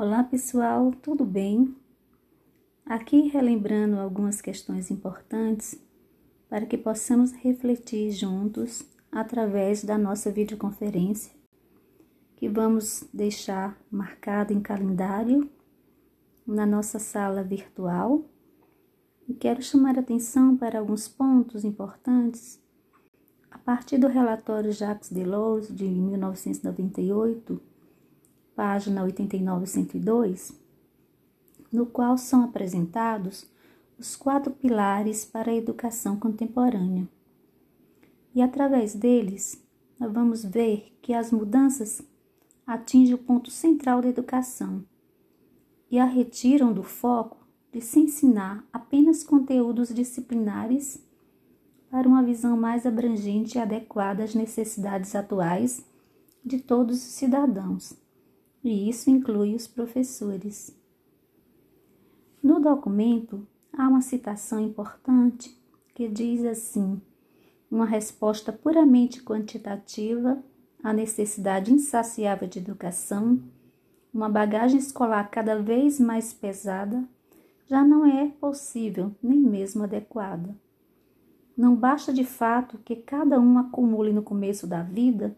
Olá pessoal, tudo bem? Aqui relembrando algumas questões importantes para que possamos refletir juntos através da nossa videoconferência, que vamos deixar marcado em calendário na nossa sala virtual. E quero chamar atenção para alguns pontos importantes a partir do relatório Jacques Delors de 1998 página 89 e 102, no qual são apresentados os quatro pilares para a educação contemporânea. E através deles, nós vamos ver que as mudanças atingem o ponto central da educação e a retiram do foco de se ensinar apenas conteúdos disciplinares para uma visão mais abrangente e adequada às necessidades atuais de todos os cidadãos e isso inclui os professores. No documento, há uma citação importante que diz assim: uma resposta puramente quantitativa à necessidade insaciável de educação, uma bagagem escolar cada vez mais pesada, já não é possível nem mesmo adequada. Não basta de fato que cada um acumule no começo da vida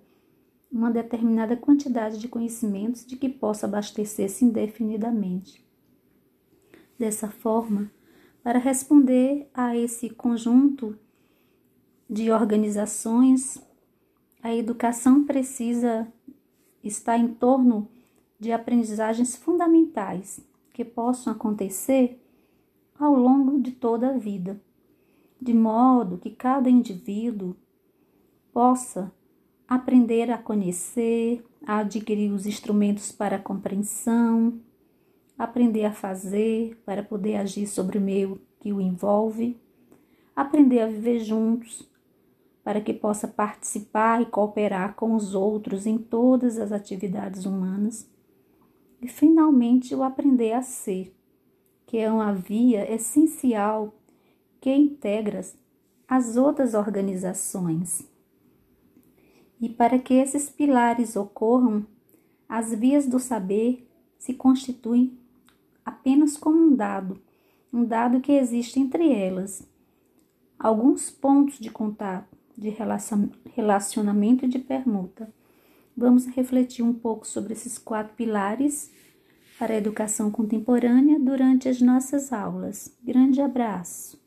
uma determinada quantidade de conhecimentos de que possa abastecer-se indefinidamente. Dessa forma, para responder a esse conjunto de organizações, a educação precisa estar em torno de aprendizagens fundamentais que possam acontecer ao longo de toda a vida, de modo que cada indivíduo possa aprender a conhecer, a adquirir os instrumentos para compreensão, aprender a fazer para poder agir sobre o meio que o envolve, aprender a viver juntos para que possa participar e cooperar com os outros em todas as atividades humanas. E finalmente o aprender a ser, que é uma via essencial que integra as outras organizações e para que esses pilares ocorram, as vias do saber se constituem apenas como um dado, um dado que existe entre elas. Alguns pontos de contato, de relacionamento e de permuta. Vamos refletir um pouco sobre esses quatro pilares para a educação contemporânea durante as nossas aulas. Grande abraço!